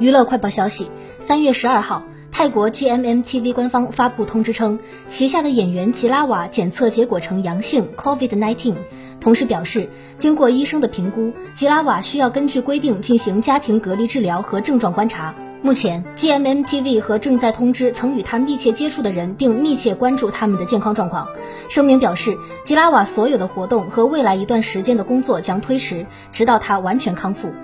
娱乐快报消息：三月十二号，泰国 GMMTV 官方发布通知称，旗下的演员吉拉瓦检测结果呈阳性 COVID-19，同时表示，经过医生的评估，吉拉瓦需要根据规定进行家庭隔离治疗和症状观察。目前，GMMTV 和正在通知曾与他密切接触的人，并密切关注他们的健康状况。声明表示，吉拉瓦所有的活动和未来一段时间的工作将推迟，直到他完全康复。